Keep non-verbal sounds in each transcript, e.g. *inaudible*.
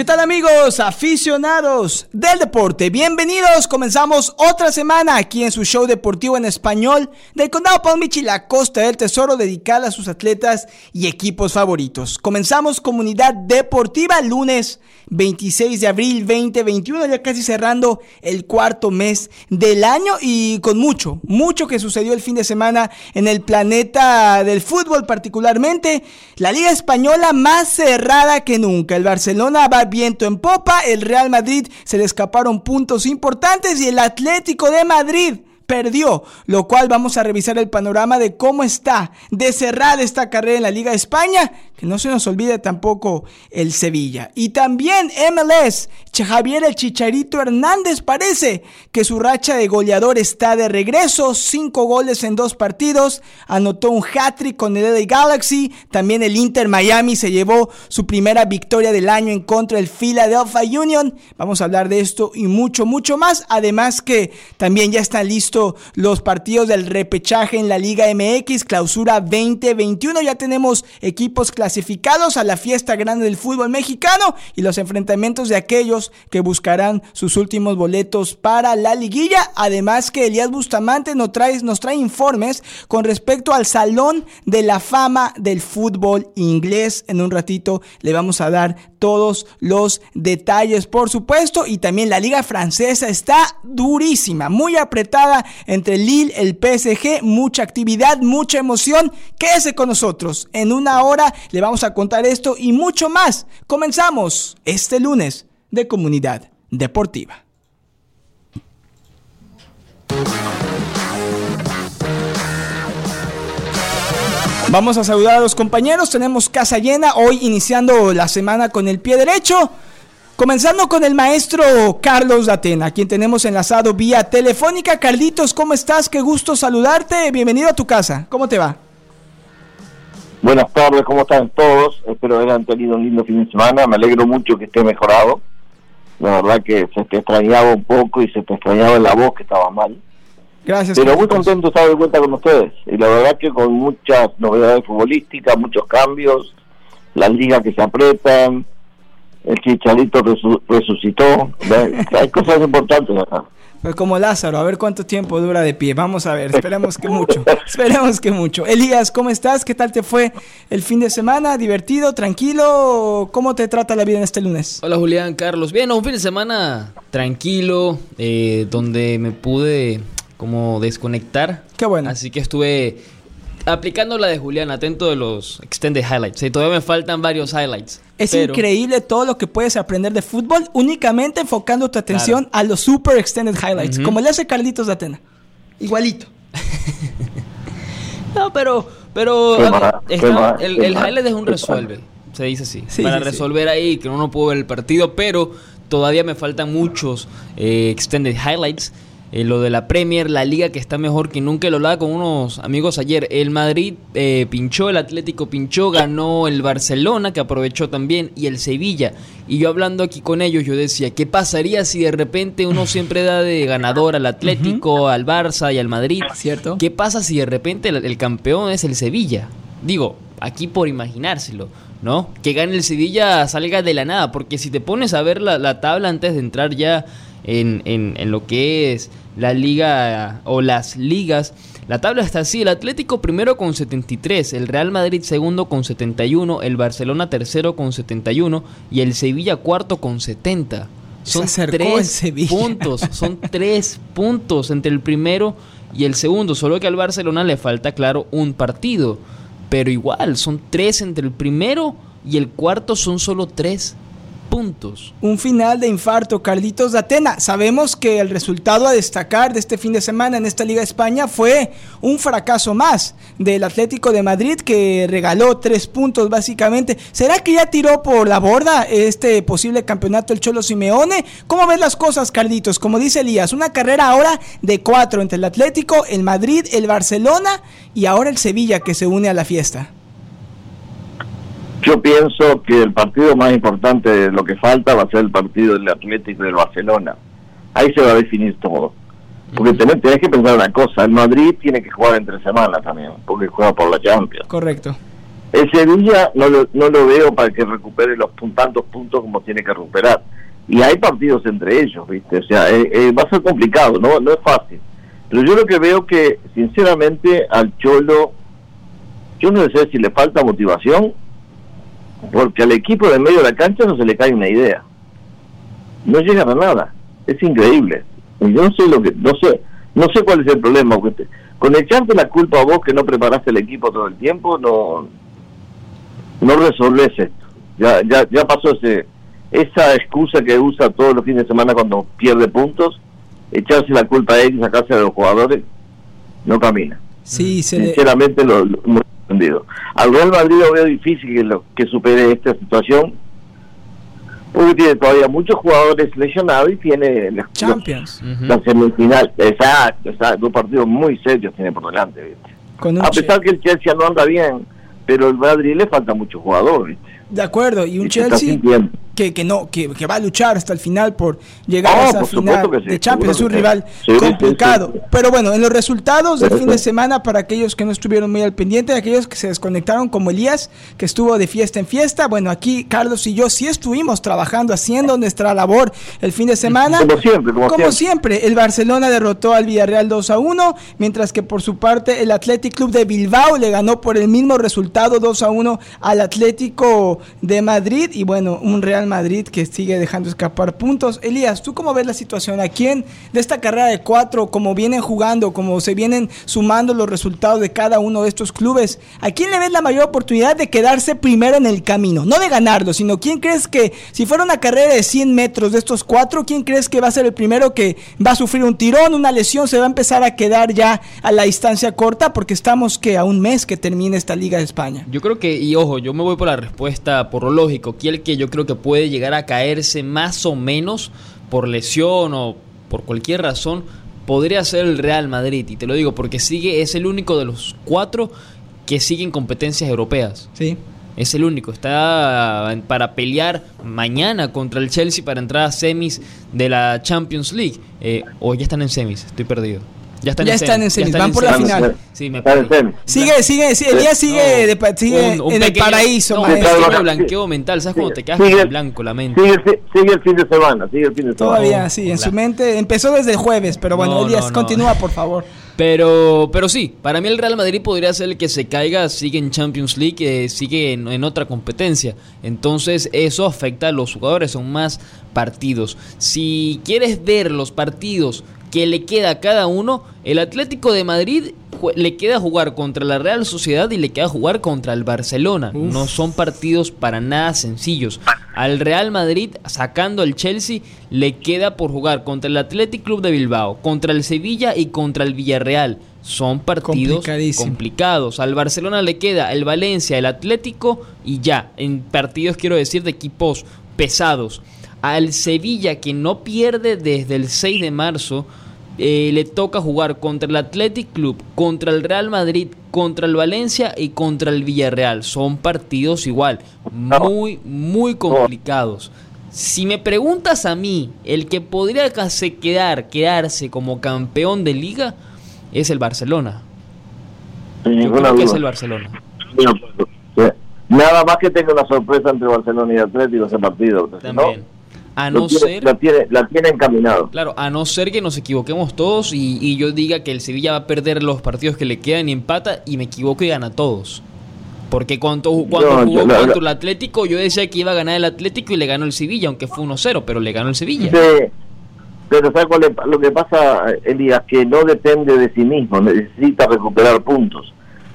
¿Qué tal amigos, aficionados del deporte? Bienvenidos, comenzamos otra semana aquí en su show deportivo en español del Condado Palm y la Costa del Tesoro dedicada a sus atletas y equipos favoritos. Comenzamos Comunidad Deportiva lunes 26 de abril 2021, ya casi cerrando el cuarto mes del año y con mucho, mucho que sucedió el fin de semana en el planeta del fútbol particularmente. La Liga Española más cerrada que nunca. El Barcelona va viento en popa, el Real Madrid se le escaparon puntos importantes y el Atlético de Madrid perdió, lo cual vamos a revisar el panorama de cómo está de cerrar esta carrera en la Liga de España, que no se nos olvide tampoco el Sevilla. Y también MLS, Javier el Chicharito Hernández parece que su racha de goleador está de regreso, cinco goles en dos partidos, anotó un hat-trick con el LA Galaxy, también el Inter Miami se llevó su primera victoria del año en contra del Philadelphia Union, vamos a hablar de esto y mucho, mucho más, además que también ya están los partidos del repechaje en la Liga MX, clausura 2021. Ya tenemos equipos clasificados a la fiesta grande del fútbol mexicano y los enfrentamientos de aquellos que buscarán sus últimos boletos para la liguilla. Además que Elías Bustamante nos trae informes con respecto al Salón de la Fama del Fútbol Inglés. En un ratito le vamos a dar todos los detalles, por supuesto. Y también la Liga Francesa está durísima, muy apretada entre Lille, el PSG, mucha actividad, mucha emoción. Quédese con nosotros. En una hora le vamos a contar esto y mucho más. Comenzamos este lunes de Comunidad Deportiva. Vamos a saludar a los compañeros. Tenemos casa llena hoy iniciando la semana con el pie derecho. Comenzando con el maestro Carlos Datena, quien tenemos enlazado vía telefónica. Carlitos, ¿cómo estás? Qué gusto saludarte. Bienvenido a tu casa. ¿Cómo te va? Buenas tardes, ¿cómo están todos? Espero hayan tenido un lindo fin de semana. Me alegro mucho que esté mejorado. La verdad que se te extrañaba un poco y se te extrañaba la voz que estaba mal. Gracias. Pero muy contento de estar de vuelta con ustedes. Y la verdad que con muchas novedades futbolísticas, muchos cambios, las ligas que se apretan, el chicharito resucitó. Hay cosas importantes acá. Pues como Lázaro, a ver cuánto tiempo dura de pie. Vamos a ver, esperemos que mucho. *laughs* esperemos que mucho. Elías, ¿cómo estás? ¿Qué tal te fue el fin de semana? ¿Divertido? ¿Tranquilo? ¿Cómo te trata la vida en este lunes? Hola Julián, Carlos. Bien, un fin de semana tranquilo, eh, donde me pude como desconectar. Qué bueno. Así que estuve aplicando la de Julián, atento de los extended highlights. Y todavía me faltan varios highlights. Es increíble todo lo que puedes aprender de fútbol únicamente enfocando tu atención a los super extended highlights, como le hace Carlitos de Atena. Igualito. *laughs* no, pero, pero el, highlight es un resuelve, se dice así. para resolver ahí, que uno no puede ver el partido, pero todavía me faltan muchos eh, extended highlights. Eh, lo de la Premier, la liga que está mejor que nunca, lo hablaba con unos amigos ayer. El Madrid eh, pinchó, el Atlético pinchó, ganó el Barcelona, que aprovechó también, y el Sevilla. Y yo hablando aquí con ellos, yo decía, ¿qué pasaría si de repente uno siempre da de ganador al Atlético, al Barça y al Madrid? ¿Cierto? ¿Qué pasa si de repente el, campeón es el Sevilla? Digo, aquí por imaginárselo. ¿no? Que gane el Sevilla salga de la nada, porque si te pones a ver la, la tabla antes de entrar ya en, en, en, lo que es la liga o las ligas. La tabla está así, el Atlético primero con 73, el Real Madrid segundo con 71, el Barcelona tercero con 71 y el Sevilla cuarto con 70. Son tres puntos, son tres puntos entre el primero y el segundo, solo que al Barcelona le falta, claro, un partido. Pero igual, son tres entre el primero y el cuarto son solo tres puntos. Un final de infarto, Carlitos de Atena. Sabemos que el resultado a destacar de este fin de semana en esta Liga España fue un fracaso más del Atlético de Madrid que regaló tres puntos básicamente. ¿Será que ya tiró por la borda este posible campeonato el Cholo Simeone? ¿Cómo ves las cosas, Carlitos? Como dice Elías, una carrera ahora de cuatro entre el Atlético, el Madrid, el Barcelona y ahora el Sevilla que se une a la fiesta. Yo pienso que el partido más importante de lo que falta va a ser el partido del Atlético del Barcelona. Ahí se va a definir todo. Porque tenés, tenés que pensar una cosa, el Madrid tiene que jugar entre semanas también, porque juega por la Champions. Correcto. El Sevilla no lo, no lo veo para que recupere los tantos puntos como tiene que recuperar. Y hay partidos entre ellos, ¿viste? O sea, eh, eh, va a ser complicado, no, no es fácil. Pero yo lo que veo que, sinceramente, al Cholo, yo no sé si le falta motivación, porque al equipo de medio de la cancha no se le cae una idea. No llegan a nada. Es increíble. Y yo no sé lo que, no sé, no sé cuál es el problema. con echarte la culpa a vos que no preparaste el equipo todo el tiempo, no, no resolves esto. Ya, ya, ya pasó ese, esa excusa que usa todos los fines de semana cuando pierde puntos, echarse la culpa a él y sacarse a los jugadores, no camina. Sí, se le... Sinceramente lo, lo Al Real Madrid lo veo difícil que, lo, que supere esta situación, porque tiene todavía muchos jugadores lesionados y tiene los- Champions. La semifinal, exacto, exacto, dos partidos muy serios tiene por delante, ¿viste? Con un A che- pesar que el Chelsea no anda bien, pero el Madrid le falta mucho jugador, ¿viste? De acuerdo, y un Y Chelsea. Que, que no que, que va a luchar hasta el final por llegar Ah, a esa final sí, de Champions, es un rival Sí, complicado. sí. Pero bueno, en los resultados del fin de semana, para aquellos que no estuvieron muy al pendiente, aquellos que se desconectaron como Elías, que estuvo de fiesta en fiesta, bueno, aquí Carlos y yo sí estuvimos trabajando, haciendo nuestra labor el fin de semana. Como siempre, como siempre. siempre, el Barcelona derrotó al Villarreal 2 a 1, mientras que por su parte el Athletic Club de Bilbao le ganó por el mismo resultado 2 a 1 al Atlético de Madrid y bueno, un Real Madrid que sigue dejando escapar puntos. Elías, ¿tú cómo ves la situación? ¿A quién de esta carrera de cuatro, como vienen jugando, como se vienen sumando los resultados de cada uno de estos clubes, ¿a quién le ves la mayor oportunidad de quedarse primero en el camino? No de ganarlo, sino quién crees que si fuera una carrera de 100 metros de estos cuatro, ¿quién crees que va a ser el primero que va a sufrir un tirón, una lesión, se va a empezar a quedar ya a la distancia corta? Porque estamos que a un mes que termine esta Liga de España. Yo creo que, y ojo, yo me voy por la respuesta por lo lógico. Aquí el que yo creo que puede llegar a caerse más o menos por lesión o por cualquier razón podría ser el Real Madrid. Y te lo digo porque sigue, es el único de los cuatro que sigue en competencias europeas. Sí. Es el único. Está para pelear mañana contra el Chelsea para entrar a semis de la Champions League. Eh, o ya están en semis, estoy perdido. Ya están Ya en están semis. en semis, ya van por la final. Sí, me. Sigue, sigue, sigue, Elías sigue, No, de pa- sigue un- un en el paraíso, No, un pequeño blanqueo mental. ¿Sabes cuando te quedas Sigue- en blanco la mente? Sigue, el fi- sigue el fin de semana, sigue el fin de semana. Todavía, sí, en su mente. Empezó desde el jueves, pero bueno, No, Elías, no, no. continúa, por favor. Pero, pero sí, para mí el Real Madrid podría ser el que se caiga, sigue en Champions League, eh, sigue en, en otra competencia. Entonces eso afecta a los jugadores, son más partidos. Si quieres ver los partidos que le queda a cada uno, el Atlético de Madrid le queda jugar contra la Real Sociedad y le queda jugar contra el Barcelona. Uf. No son partidos para nada sencillos. Al Real Madrid, sacando al Chelsea, le queda por jugar contra el Athletic Club de Bilbao, contra el Sevilla y contra el Villarreal. Son partidos complicados. Al Barcelona le queda el Valencia, el Atlético y ya. En partidos, quiero decir, de equipos pesados. Al Sevilla, que no pierde desde el 6 de marzo, eh, le toca jugar contra el Athletic Club, contra el Real Madrid, contra el Valencia y contra el Villarreal. Son partidos igual, muy, muy complicados. Si me preguntas a mí, el que podría casi quedar, quedarse como campeón de liga es el Barcelona. Sin Yo ninguna creo que es el Barcelona. Nada más que tenga una sorpresa entre Barcelona y Atlético ese partido. no, A lo no tiene- ser... La tiene, la tiene encaminado. Claro, a no ser que nos equivoquemos todos y, y yo diga que el Sevilla va a perder los partidos que le quedan y empata y me equivoco y gana todos. Porque cuando, cuando No, jugó yo- contra la- el Atlético, yo decía que iba a ganar el Atlético y le ganó el Sevilla, aunque fue 1-0, pero le ganó el Sevilla. Pero ¿sabes cuál es lo que pasa, Elías? Que no depende de sí mismo, necesita recuperar puntos.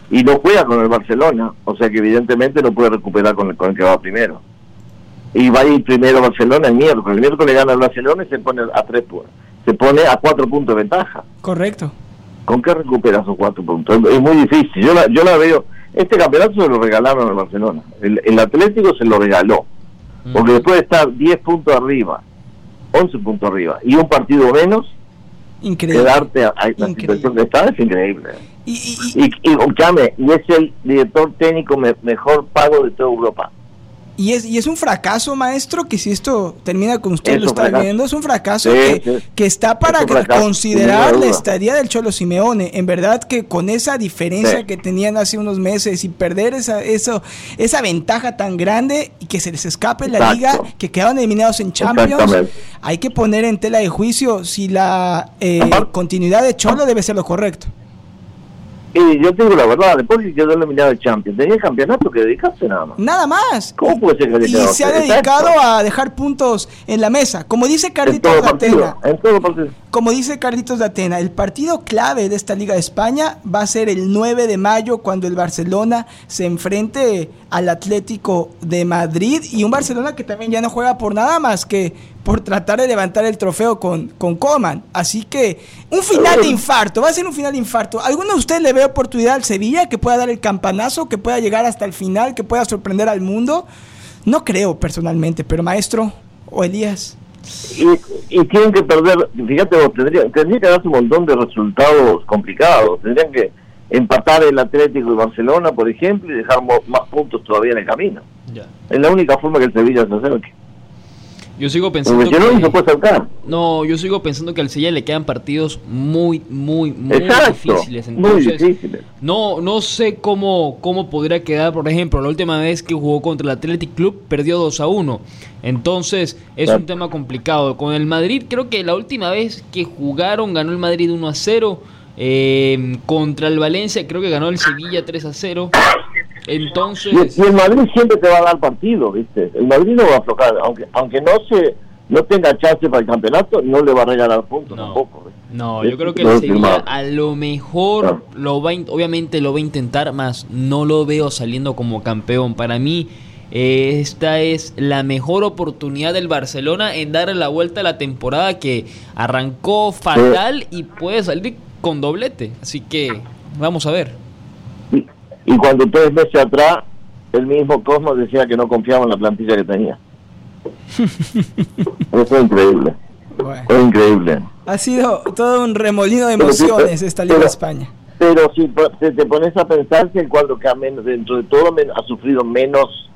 Y no juega con el Barcelona, o sea que evidentemente no puede recuperar con el, con el que va primero. Y va a ir primero Barcelona el miércoles. El miércoles gana el Barcelona y se pone a tres pu- se pone a cuatro puntos de ventaja. Correcto. ¿Con qué recupera esos cuatro puntos? Es, muy difícil. Yo la, yo la veo. Este campeonato se lo regalaron al Barcelona. El, el Atlético se lo regaló. Porque después de estar 10 puntos arriba, 11 puntos arriba y un partido menos, Increíble. quedarte a, a la Increíble. situación que está es increíble. Y, y- y- Y, y, es el director técnico me- mejor pago de toda Europa. Y es, y es un fracaso, maestro, que si esto termina con usted, Es lo está fracaso. viendo, es un fracaso Sí, que, sí. que está para Es un fracaso, considerar la estadía del Cholo Simeone. En verdad que con esa diferencia Sí. que tenían hace unos meses y perder esa, eso, esa ventaja tan grande y que se les escape la liga, que quedaron eliminados en Champions, hay que poner en tela de juicio si la eh, continuidad de Cholo debe ser lo correcto. Y yo te digo la verdad, después que quedó eliminado de Champions, tenía el campeonato que dedicarse nada más. Nada más. ¿Cómo puede ser que Y se ha dedicado a dejar puntos en la mesa. Como dice Carlitos de Atena, en todo partido. como dice Carlitos de Atena, el partido clave de esta Liga de España va a ser el 9 de mayo cuando el Barcelona se enfrente al Atlético de Madrid y un Barcelona que también ya no juega por nada más que por tratar de levantar el trofeo con, con Coman. Así que un final de infarto, va a ser un final de infarto. ¿Alguno de ustedes le ve oportunidad al Sevilla que pueda dar el campanazo, que pueda llegar hasta el final, que pueda sorprender al mundo? No creo personalmente, pero maestro o Elías. Y, tienen que perder, fíjate vos, tendría, tendría que darse un montón de resultados complicados. Tendrían que empatar el Atlético y Barcelona, por ejemplo, y dejar más puntos todavía en el camino. Ya. Es la única forma que el Sevilla se acerque. Yo sigo pensando si no, que... puede acercar. No, yo sigo pensando que al Sevilla le quedan partidos muy, muy, muy Exacto, difíciles. muy Entonces, difíciles. No, no sé cómo, cómo podría quedar, por ejemplo, la última vez que jugó contra el Athletic Club perdió 2 a 1. Entonces es Claro. un tema complicado. Con el Madrid creo que la última vez que jugaron ganó el Madrid 1 a 0. Eh, contra el Valencia creo que ganó el Sevilla 3 a 0. Entonces... Y, y el Madrid siempre te va a dar partido, ¿viste? El Madrid no va a aflojar, aunque aunque no se no tenga chance para el campeonato, no le va a regalar puntos No. tampoco. No, yo creo que el Sevilla a lo mejor Claro. lo va, obviamente lo va a intentar más. No lo veo saliendo como campeón. Para mí eh, esta es la mejor oportunidad del Barcelona en darle la vuelta a la temporada que arrancó fatal y puede salir con doblete. Así que vamos a ver. Y, y cuando tres meses atrás, el mismo Cosmos decía que no confiaba en la plantilla que tenía. *laughs* Eso es increíble. Bueno. Es increíble. Ha sido todo un remolino de emociones pero- esta Liga de España. Pero si te, te pones a pensar que el cuadro que ha menos, dentro de todo men- ha sufrido menos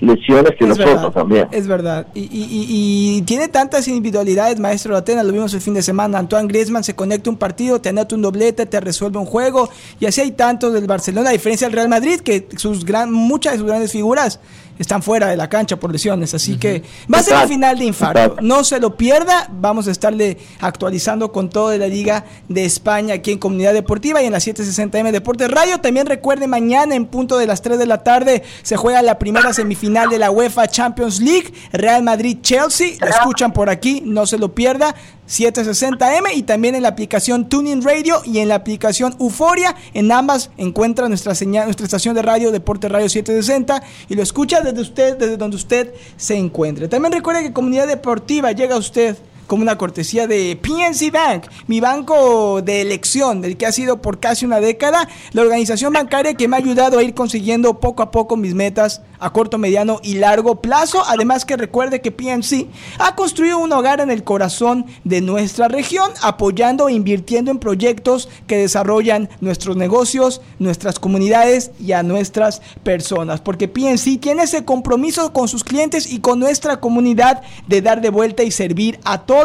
lesiones que Es nosotros verdad, también. es verdad. Y, y- y- tiene tantas individualidades, maestro Atena, lo vimos el fin de semana. Antoine Griezmann se conecta un partido, te anota un doblete, te resuelve un juego. Y así hay tantos del Barcelona, a diferencia del Real Madrid, que sus gran, muchas de sus grandes figuras están fuera de la cancha por lesiones. Así que va a ser Exacto, final de infarto. No se lo pierda. Vamos a estarle actualizando con todo de la Liga de España aquí en Comunidad Deportiva y en la 760M Deportes Radio. También recuerde, mañana en punto de las 3 de la tarde se juega la primera semifinal de la UEFA Champions League. Real Madrid-Chelsea. La escuchan por aquí, no se lo pierda. 760M y también en la aplicación Tuning Radio y en la aplicación Euforia. En ambas encuentra nuestra señal, nuestra estación de radio Deporte Radio 760 y lo escucha desde usted, desde donde usted se encuentre. También recuerde que Comunidad Deportiva llega a usted como una cortesía de PNC Bank, mi banco de elección, del que ha sido por casi una década, la organización bancaria que me ha ayudado a ir consiguiendo poco a poco mis metas a corto, mediano y largo plazo. Además que recuerde que PNC ha construido un hogar en el corazón de nuestra región, apoyando e invirtiendo en proyectos que desarrollan nuestros negocios, nuestras comunidades y a nuestras personas. Porque PNC tiene ese compromiso con sus clientes y con nuestra comunidad de dar de vuelta y servir a todos.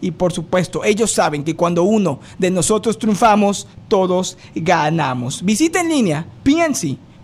Y por supuesto, ellos saben que cuando uno de nosotros triunfamos, todos ganamos. Visita en línea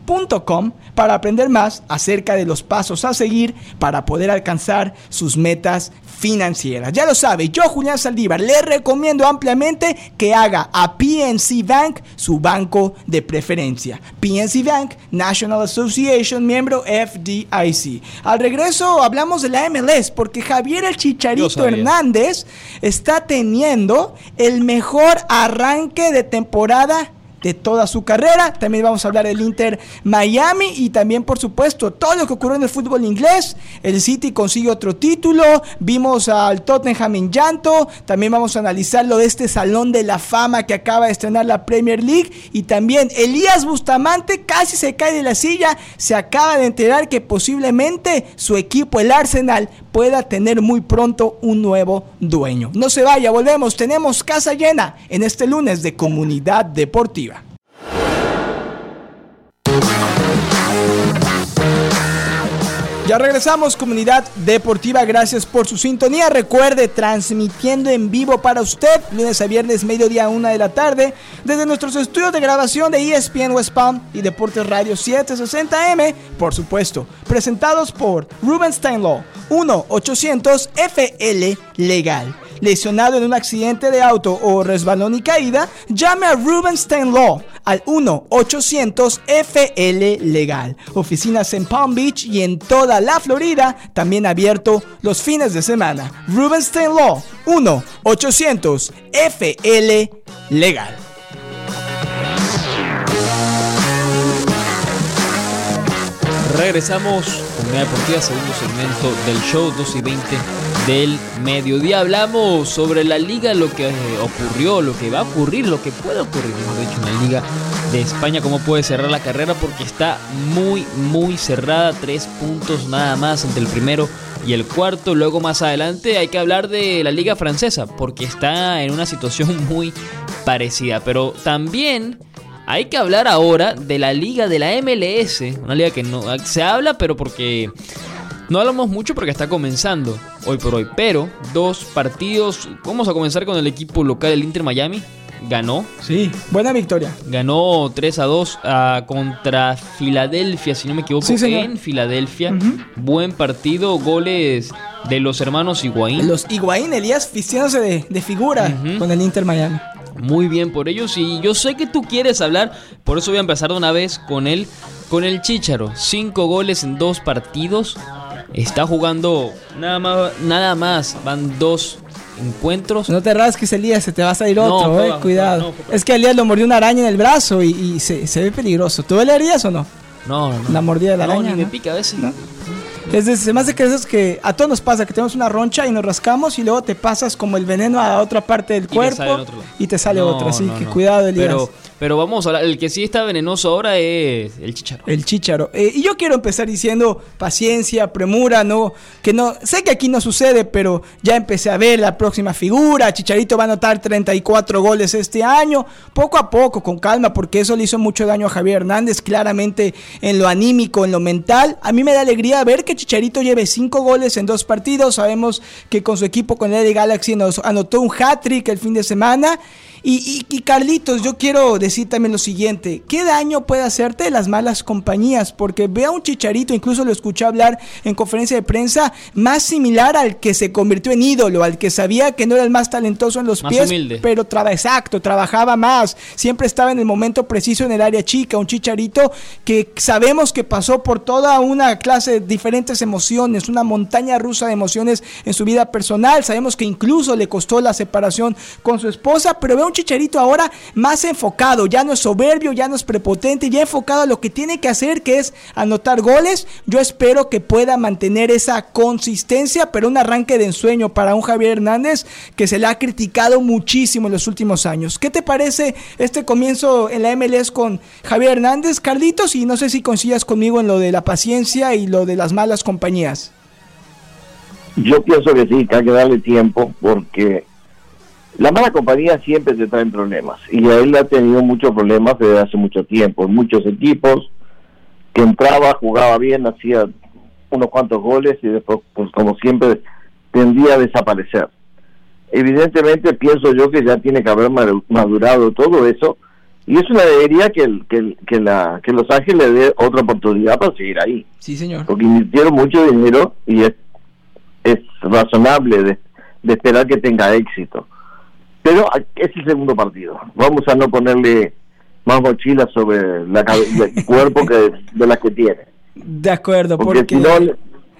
PNC.com para aprender más acerca de los pasos a seguir para poder alcanzar sus metas financieras. Ya lo sabe, yo Julián Saldívar le recomiendo ampliamente que haga a PNC Bank su banco de preferencia. PNC Bank, National Association, miembro FDIC. Al regreso hablamos de la MLS porque Javier el Chicharito. Hernández está teniendo el mejor arranque de temporada de toda su carrera. También vamos a hablar del Inter Miami y también, por supuesto, todo lo que ocurrió en el fútbol inglés. El City consigue otro título. Vimos al Tottenham en llanto. También vamos a analizar lo de este Salón de la Fama que acaba de estrenar la Premier League. Y también Elías Bustamante casi se cae de la silla. Se acaba de enterar que posiblemente su equipo, el Arsenal, pueda tener muy pronto un nuevo dueño. No se vaya, volvemos. Tenemos casa llena en este lunes de Comunidad Deportiva. Ya regresamos, comunidad deportiva. Gracias por su sintonía. Recuerde, transmitiendo en vivo para usted, lunes a viernes, mediodía, una de la tarde, desde nuestros estudios de grabación de ESPN West Palm y Deportes Radio 760M, por supuesto, presentados por Ruben Steinlaw, 1-800-FL Legal lesionado en un accidente de auto o resbalón y caída, llame a Ruben Law al 1-800-FL Legal. Oficinas en Palm Beach y en toda la Florida, también abierto los fines de semana. Ruben Law 1-800-FL Legal. Regresamos con Media Deportiva, segundo segmento del show 2 y 20 del mediodía. Hablamos sobre la liga, lo que ocurrió, lo que va a ocurrir, lo que puede ocurrir, de hecho, en la liga de España, cómo puede cerrar la carrera, porque está muy, muy cerrada. Tres puntos nada más entre el primero y el cuarto. Luego más adelante hay que hablar de la liga francesa, porque está en una situación *laughs* muy parecida. Pero también hay que hablar ahora de la liga de la MLS, una liga que no se habla, pero porque no hablamos mucho porque está comenzando hoy por hoy. Pero dos partidos, vamos a comenzar con el equipo local, el Inter Miami. Ganó. Sí, buena victoria. Ganó 3 a 2 ah, contra Filadelfia, si no me equivoco, en Filadelfia. Buen partido, goles de los hermanos Higuaín. Los Higuaín, Elías vistiéndose de, figura con el Inter Miami. Muy bien por ellos y yo sé que tú quieres hablar, por eso voy a empezar de una vez con él, con el Chicharo. Cinco goles en dos partidos. Está jugando nada más, nada más. Van dos encuentros. No te rasques, Elías, se te va a salir otro, eh, cuidado. es que Elías lo mordió una araña en el brazo y, se, ve peligroso. ¿Tú le harías o no? No, no, La mordida de la araña. Ni me pica a veces. Es de, se me hace que eso es que a todos nos pasa, que tenemos una roncha y nos rascamos y luego te pasas como el veneno a otra parte del cuerpo y te sale otra. Así que cuidado, Elías. Pero, pero vamos a hablar, el que sí está venenoso ahora es el chicharo. El chicharo. Eh, y yo quiero empezar diciendo paciencia, premura, ¿no? Que no, sé que aquí no sucede, pero ya empecé a ver la próxima figura. Chicharito va a anotar 34 goles este año. Poco a poco, con calma, porque eso le hizo mucho daño a Javier Hernández, claramente en lo anímico, en lo mental. A mí me da alegría ver que Chicharito lleve 5 goles en dos partidos. Sabemos que con su equipo, con el de Galaxy, nos anotó un hat-trick el fin de semana. Y, Carlitos, yo quiero decir también lo siguiente, ¿qué daño puede hacerte las malas compañías? Porque ve a un chicharito, incluso lo escuché hablar en conferencia de prensa, más similar al que se convirtió en ídolo, al que sabía que no era el más talentoso en los pies, pero traba, exacto, trabajaba más, siempre estaba en el momento preciso en el área chica, un chicharito que sabemos que pasó por toda una clase de emociones, una montaña rusa de emociones en su vida personal, sabemos que incluso le costó la separación con su esposa, pero ve un Chicharito ahora más enfocado, ya no es soberbio, ya no es prepotente, ya enfocado a lo que tiene que hacer, que es anotar goles. Yo espero que pueda mantener esa consistencia, pero un arranque de ensueño para un Javier Hernández que se le ha criticado muchísimo en los últimos años. ¿Qué te parece este comienzo en la MLS con Javier Hernández, Carlitos? Y no sé si coincidas conmigo en lo de la paciencia y lo de las malas compañías. Yo pienso que sí, que hay que darle tiempo porque la mala compañía siempre te trae problemas y él ha tenido muchos problemas desde hace mucho tiempo. Muchos equipos que entraba, jugaba bien, hacía unos cuantos goles y después, pues como siempre, tendía a desaparecer. Evidentemente pienso yo que ya tiene que haber madurado todo eso y es una debería que, que, que, la, que Los Ángeles le dé otra oportunidad para seguir ahí. Sí, señor. Porque invirtieron mucho dinero y es, es razonable de, de esperar que tenga éxito. Pero es el segundo partido. Vamos a no ponerle más mochilas sobre la el *laughs* cuerpo que de las que tiene. De acuerdo, porque, Si, no,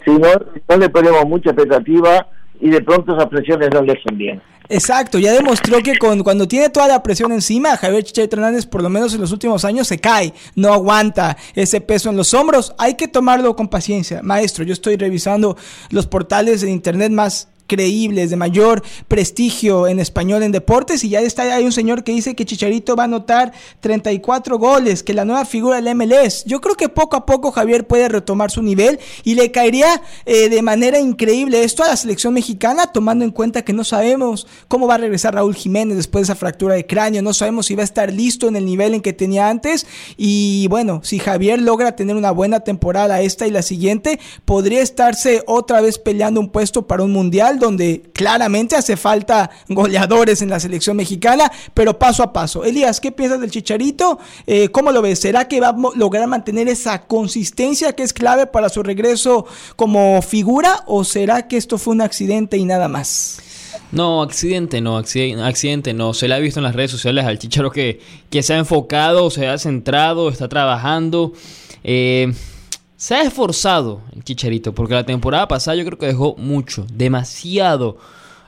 si, no, le ponemos mucha expectativa y de pronto esas presiones no le hacen bien. Exacto, ya demostró que con, cuando tiene toda la presión encima, Javier Chicharito Hernández, por lo menos en los últimos años, se cae, no aguanta ese peso en los hombros. Hay que tomarlo con paciencia. Maestro, yo estoy revisando los portales de internet más creíbles, de mayor prestigio en español en deportes. Y ya está, hay un señor que dice que Chicharito va a anotar 34 goles, que la nueva figura del MLS. Yo creo que poco a poco Javier puede retomar su nivel y le caería eh, de manera increíble esto a la selección mexicana, tomando en cuenta que no sabemos cómo va a regresar Raúl Jiménez después de esa fractura de cráneo, no sabemos si va a estar listo en el nivel en que tenía antes. Y bueno, si Javier logra tener una buena temporada esta y la siguiente, podría estarse otra vez peleando un puesto para un mundial donde claramente hace falta goleadores en la selección mexicana, pero paso a paso. Elías, ¿qué piensas del Chicharito? Eh, ¿Cómo lo ves? ¿Será que va a lograr mantener esa consistencia que es clave para su regreso como figura o será que esto fue un accidente y nada más? No, accidente no, accidente no. Se le ha visto en las redes sociales al Chicharo que, que se ha enfocado, se ha centrado, está trabajando. Eh, se ha esforzado el Chicharito, porque la temporada pasada yo creo que dejó mucho, demasiado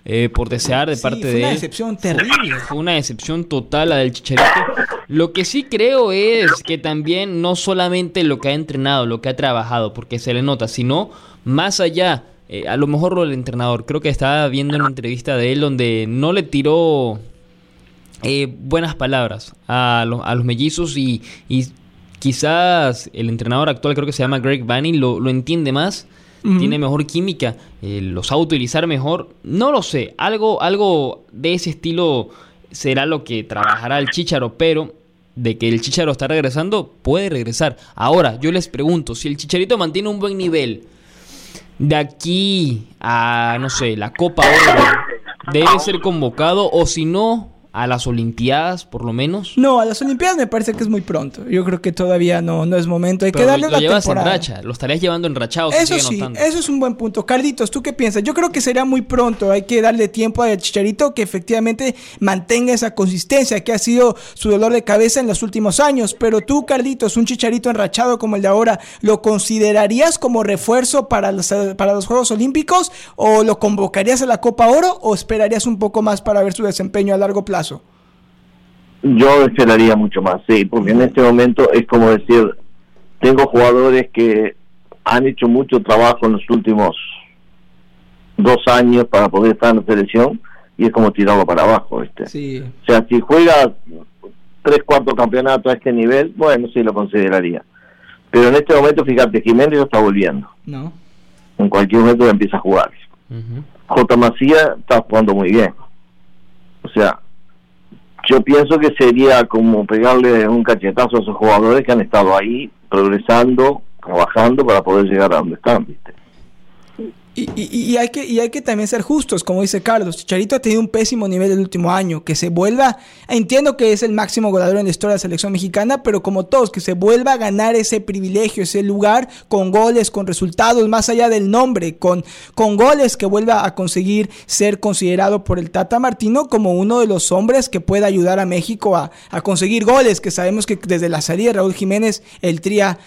eh, por desear de parte de él. Fue una decepción terrible. Fue una decepción total la del Chicharito. Lo que sí creo es que también no solamente lo que ha entrenado, lo que ha trabajado, porque se le nota, sino más allá. Eh, a lo mejor lo del entrenador, creo que estaba viendo una entrevista de él donde no le tiró eh, buenas palabras a, los mellizos y quizás el entrenador actual, creo que se llama Greg Banning, lo, lo entiende más, tiene mejor química, eh, los a utilizar mejor. No lo sé, algo, algo de ese estilo será lo que trabajará el Chicharo, pero de que el Chicharo está regresando, puede regresar. Ahora, yo les pregunto, si el Chicharito mantiene un buen nivel de aquí a, no sé, la Copa Oro, debe ser convocado o si no, a las Olimpiadas, por lo menos? No, a las Olimpiadas me parece que es muy pronto. Yo creo que todavía no, no es momento. Hay que darle lo, llevas en racha, lo estarías llevando en rachado. Eso sí, eso es un buen punto. Carlitos, ¿tú qué piensas? Yo creo que sería muy pronto. Hay que darle tiempo al Chicharito que efectivamente mantenga esa consistencia que ha sido su dolor de cabeza en los últimos años. Pero tú, Carlitos, un Chicharito enrachado como el de ahora, ¿lo considerarías como refuerzo para los, para los Juegos Olímpicos? ¿O lo convocarías a la Copa Oro? ¿O esperarías un poco más para ver su desempeño a largo plazo? Yo esperaría mucho más, sí, porque en este momento es como decir, tengo jugadores que han hecho mucho trabajo en los últimos dos años para poder estar en la selección y es como tirarlo para abajo, ¿viste? O sea, si juega tres cuartos campeonatos a este nivel, bueno, sí lo consideraría. Pero en este momento, fíjate, Jiménez no está volviendo. No. En cualquier momento empieza a jugar. J. Macía está jugando muy bien. O sea, yo pienso que sería como pegarle un cachetazo a esos jugadores que han estado ahí progresando, trabajando para poder llegar a donde están, ¿viste? Y, hay que, y hay que también ser justos, como dice Carlos. Chicharito ha tenido un pésimo nivel el último año. Que se vuelva, entiendo que es el máximo goleador en la historia de la selección mexicana, pero como todos, que se vuelva a ganar ese privilegio, ese lugar con goles, con resultados, más allá del nombre, con, con goles, que vuelva a conseguir ser considerado por el Tata Martino como uno de los hombres que pueda ayudar a México a, a conseguir goles, que sabemos que desde la salida de Raúl Jiménez, el Tria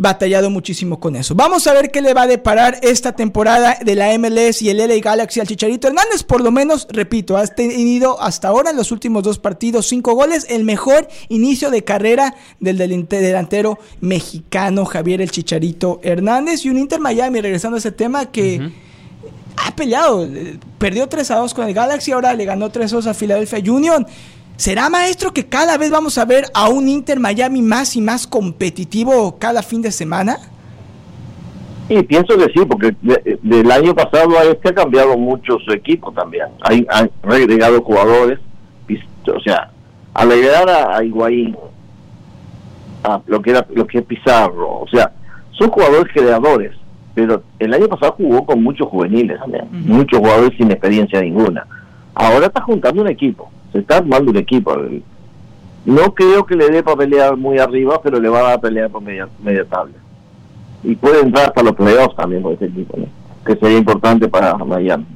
batallado muchísimo con eso. Vamos a ver qué le va a deparar esta temporada de la MLS y el LA Galaxy al Chicharito Hernández. Por lo menos, repito, ha tenido hasta ahora en los últimos dos partidos cinco goles, el mejor inicio de carrera del delantero mexicano Javier el Chicharito Hernández y un Inter Miami, regresando a ese tema que... Ha peleado, perdió 3 a 2 con el Galaxy, ahora le ganó 3 a 2 a Philadelphia Union. ¿Será, maestro, que cada vez vamos a ver a un Inter Miami más y más competitivo cada fin de semana? Sí, pienso que sí, porque del año pasado a este ha cambiado mucho su equipo también. Hay, han agregado jugadores, o sea, al agregar a, a Higuaín, a lo que era lo que es Pizarro, o sea, son jugadores creadores, pero el año pasado jugó con muchos juveniles también, muchos jugadores sin experiencia ninguna. Ahora está juntando un equipo se está armando un equipo. No creo que le dé para pelear muy arriba, pero le va a dar a pelear por media, media tabla. Y puede entrar hasta los playoffs también con ese equipo, que sería importante para Miami.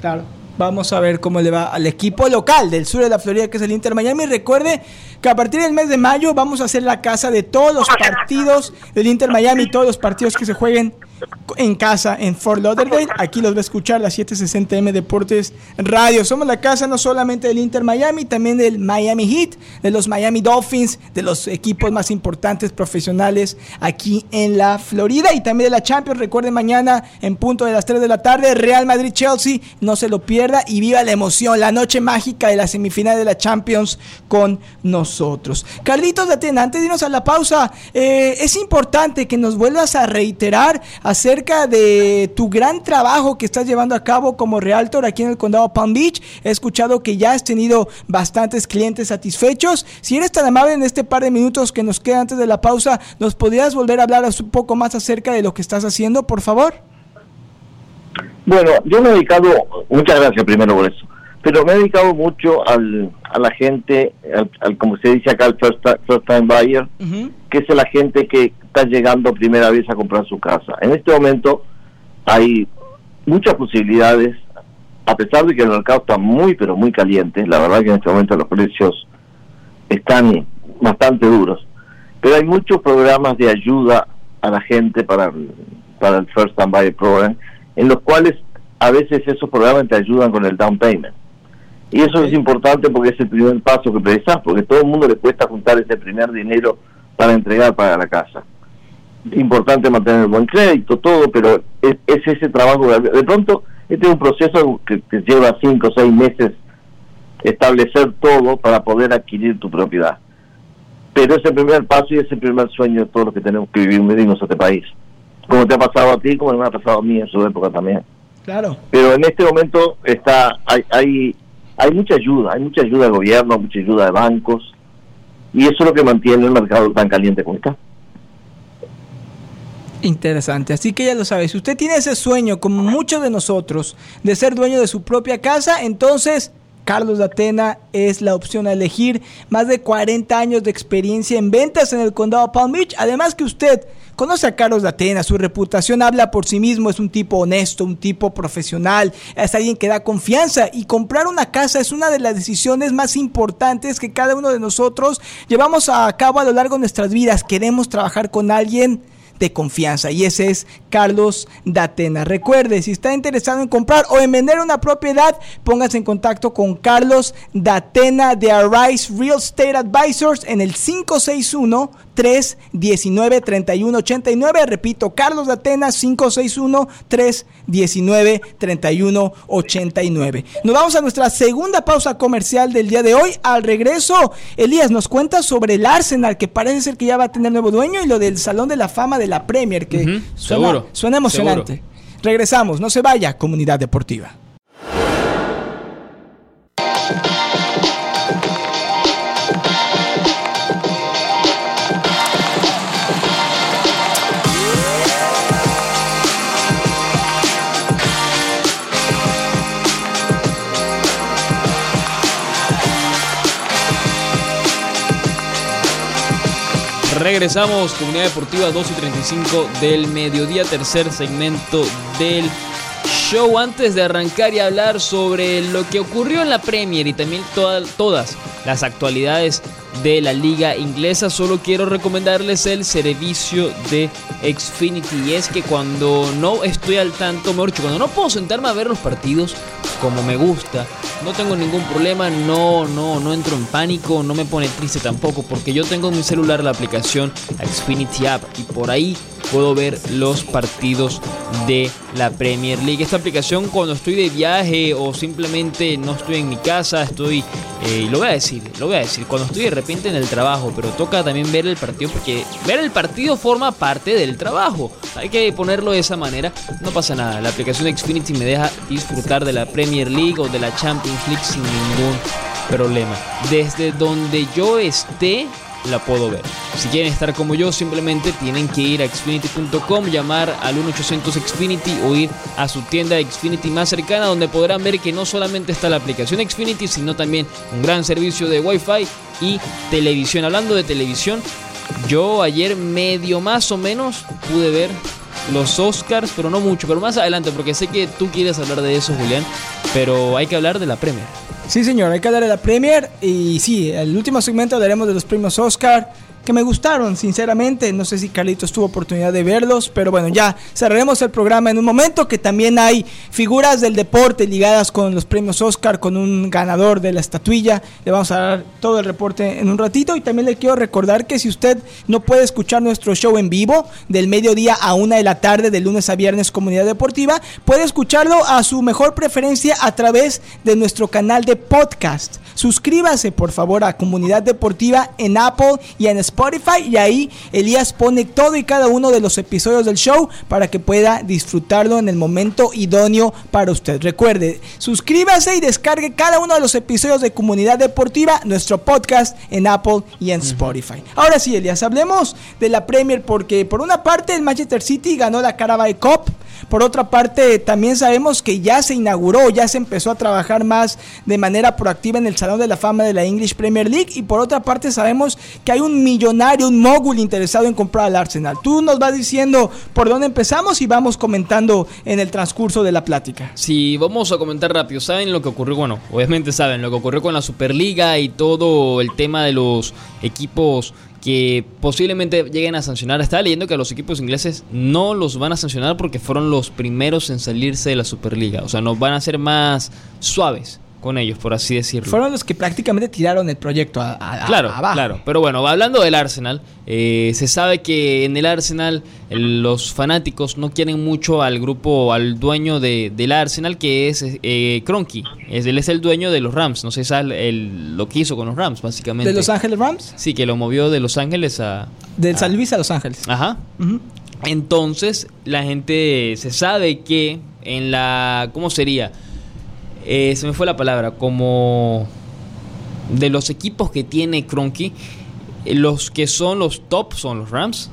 Claro. Vamos a ver cómo le va al equipo local del sur de la Florida, que es el Inter Miami. Recuerde que a partir del mes de mayo vamos a hacer la casa de todos los partidos del Inter Miami, todos los partidos que se jueguen en casa en Fort Lauderdale. Aquí los va a escuchar la 760M Deportes Radio. Somos la casa no solamente del Inter Miami, también del Miami Heat, de los Miami Dolphins, de los equipos más importantes profesionales aquí en la Florida y también de la Champions. Recuerden mañana en punto de las 3 de la tarde, Real Madrid-Chelsea. No se lo pierda y viva la emoción, la noche mágica de la semifinal de la Champions con nosotros. Carlitos de Atena, antes de irnos a la pausa, eh, es importante que nos vuelvas a reiterar acerca de tu gran trabajo que estás llevando a cabo como realtor aquí en el condado Palm Beach. He escuchado que ya has tenido bastantes clientes satisfechos. Si eres tan amable en este par de minutos que nos queda antes de la pausa, ¿nos podrías volver a hablar un poco más acerca de lo que estás haciendo, por favor? Bueno, yo me he dedicado, muchas gracias primero por eso, pero me he dedicado mucho al, a la gente, al, como se dice acá, el first, time buyer, que es la gente que está llegando primera vez a comprar su casa. En este momento hay muchas posibilidades, a pesar de que el mercado está muy, pero muy caliente, la verdad que en este momento los precios están bastante duros, pero hay muchos programas de ayuda a la gente para, para el First Time Buyer Program, en los cuales a veces esos programas te ayudan con el down payment. Y eso es importante porque es el primer paso que precisas, porque todo el mundo le cuesta juntar ese primer dinero para entregar para la casa. Es importante mantener el buen crédito, todo, pero es, ese trabajo. De pronto, este es un proceso que, que lleva cinco o seis meses establecer todo para poder adquirir tu propiedad. Pero es el primer paso y es el primer sueño de todos los que tenemos que vivir en este país. Como te ha pasado a ti, como me ha pasado a mí en su época también. Claro. Pero en este momento está hay, hay hay mucha ayuda, hay mucha ayuda del gobierno, mucha ayuda de bancos, y eso es lo que mantiene el mercado tan caliente como está. Interesante, así que ya lo sabes, si usted tiene ese sueño, como muchos de nosotros, de ser dueño de su propia casa, entonces Carlos Atena es la opción a elegir. Más de 40 años de experiencia en ventas en el condado Palm Beach. Además que usted conoce a Carlos de Atena, su reputación habla por sí mismo, es un tipo honesto, un tipo profesional, es alguien que da confianza y comprar una casa es una de las decisiones más importantes que cada uno de nosotros llevamos a cabo a lo largo de nuestras vidas. Queremos trabajar con alguien de confianza y ese es Carlos Datena. Recuerde, si está interesado en comprar o en vender una propiedad, póngase en contacto con Carlos Datena de Arise Real Estate Advisors en el 561 319 3189. Repito, Carlos de Atenas 561 319 3189. Nos vamos a nuestra segunda pausa comercial del día de hoy. Al regreso, Elías nos cuenta sobre el Arsenal, que parece ser que ya va a tener nuevo dueño, y lo del Salón de la Fama de la Premier, que suena, suena, emocionante. Regresamos, no se vaya, comunidad deportiva. Regresamos, Comunidad Deportiva 2 y 35 del mediodía, tercer segmento del show. Antes de arrancar y hablar sobre lo que ocurrió en la Premier y también todas las actualidades de la liga inglesa, solo quiero recomendarles el servicio de Xfinity. Y es que cuando no estoy al tanto, mejor cuando no puedo sentarme a ver los partidos como me gusta, no tengo ningún problema, no, no, no entro en pánico, no me pone triste tampoco, porque yo tengo en mi celular la aplicación Xfinity App y por ahí puedo ver los partidos de la Premier League. Esta aplicación cuando estoy de viaje o simplemente no estoy en mi casa, estoy, eh, lo voy a decir, lo voy a decir, cuando estoy de repente en el trabajo, pero toca también ver el partido porque ver el partido forma parte del trabajo. Hay que ponerlo de esa manera, no pasa nada. La aplicación Xfinity me deja disfrutar de la Premier League o de la Champions League sin ningún problema. Desde donde yo esté, la puedo ver. Si quieren estar como yo, simplemente tienen que ir a xfinity.com, llamar al 1800 Xfinity o ir a su tienda Xfinity más cercana donde podrán ver que no solamente está la aplicación Xfinity, sino también un gran servicio de Wi-Fi y televisión. Hablando de televisión, yo ayer medio más o menos pude ver los Oscars, pero no mucho, pero más adelante, porque sé que tú quieres hablar de eso, Julián, pero hay que hablar de la Premier. Sí, señor, hay que hablar de la Premier. Y sí, el último segmento hablaremos de los premios Oscar. Que me gustaron, sinceramente. No sé si Carlitos tuvo oportunidad de verlos, pero bueno, ya cerraremos el programa en un momento, que también hay figuras del deporte ligadas con los premios Oscar, con un ganador de la estatuilla. Le vamos a dar todo el reporte en un ratito y también le quiero recordar que si usted no puede escuchar nuestro show en vivo del mediodía a una de la tarde, de lunes a viernes, Comunidad Deportiva, puede escucharlo a su mejor preferencia a través de nuestro canal de podcast. Suscríbase por favor a Comunidad Deportiva en Apple y en Spotify y ahí Elías pone todo y cada uno de los episodios del show para que pueda disfrutarlo en el momento idóneo para usted. Recuerde, suscríbase y descargue cada uno de los episodios de Comunidad Deportiva, nuestro podcast en Apple y en Spotify. Ahora sí, Elías, hablemos de la Premier porque por una parte el Manchester City ganó la Carabao Cup, por otra parte también sabemos que ya se inauguró, ya se empezó a trabajar más de manera proactiva en el Salón de la Fama de la English Premier League y por otra parte sabemos que hay un millonario, un mogul interesado en comprar al Arsenal. Tú nos vas diciendo por dónde empezamos y vamos comentando en el transcurso de la plática. Sí, vamos a comentar rápido. ¿Saben lo que ocurrió? Bueno, obviamente saben lo que ocurrió con la Superliga y todo el tema de los equipos que posiblemente lleguen a sancionar. Estaba leyendo que a los equipos ingleses no los van a sancionar porque fueron los primeros en salirse de la Superliga. O sea, nos van a ser más suaves con ellos, por así decirlo. Fueron los que prácticamente tiraron el proyecto a, claro, Claro, pero bueno, hablando del Arsenal, eh, se sabe que en el Arsenal los fanáticos no quieren mucho al grupo, al dueño de, del Arsenal, que es eh, Cronky. Es, él es el dueño de los Rams, no sé si el, lo que hizo con los Rams, básicamente. ¿De Los Ángeles Rams? Sí, que lo movió de Los Ángeles a... Del San Luis a Los Ángeles. Ajá. Entonces, la gente se sabe que en la... ¿Cómo sería? Eh, se me fue la palabra, como de los equipos que tiene Cronky, eh, los que son los top son los Rams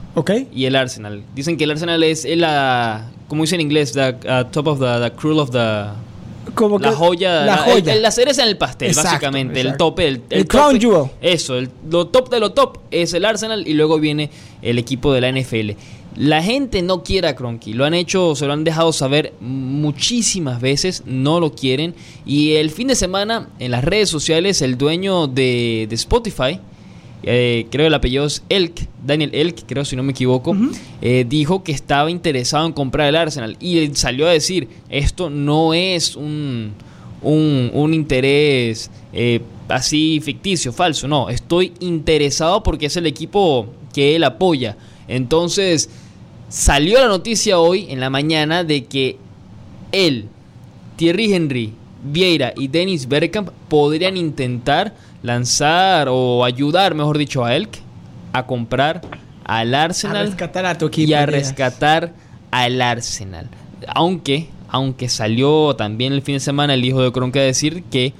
y el Arsenal. Dicen que el Arsenal es la, como dice en inglés, the uh, top of the, the of the... Como la joya, la, joya. El, la cereza en el pastel, básicamente, el tope, el, el, crown jewel. Eso, el, lo top de lo top es el Arsenal y luego viene el equipo de la NFL. La gente no quiere a Cronky, lo han hecho, se lo han dejado saber muchísimas veces, no lo quieren. Y el fin de semana en las redes sociales, el dueño de, Spotify, eh, creo el apellido es Elk, Daniel Elk, creo si no me equivoco, eh, dijo que estaba interesado en comprar el Arsenal y salió a decir, esto no es un, un, interés eh, así ficticio, falso, no, estoy interesado porque es el equipo que él apoya. Entonces, salió la noticia hoy en la mañana de que él, Thierry Henry, Vieira y Dennis Bergkamp podrían intentar lanzar o ayudar, mejor dicho, a Elk a comprar al Arsenal rescatar a tu y a rescatar al Arsenal. Aunque, aunque salió también el fin de semana el hijo de Cronk a decir que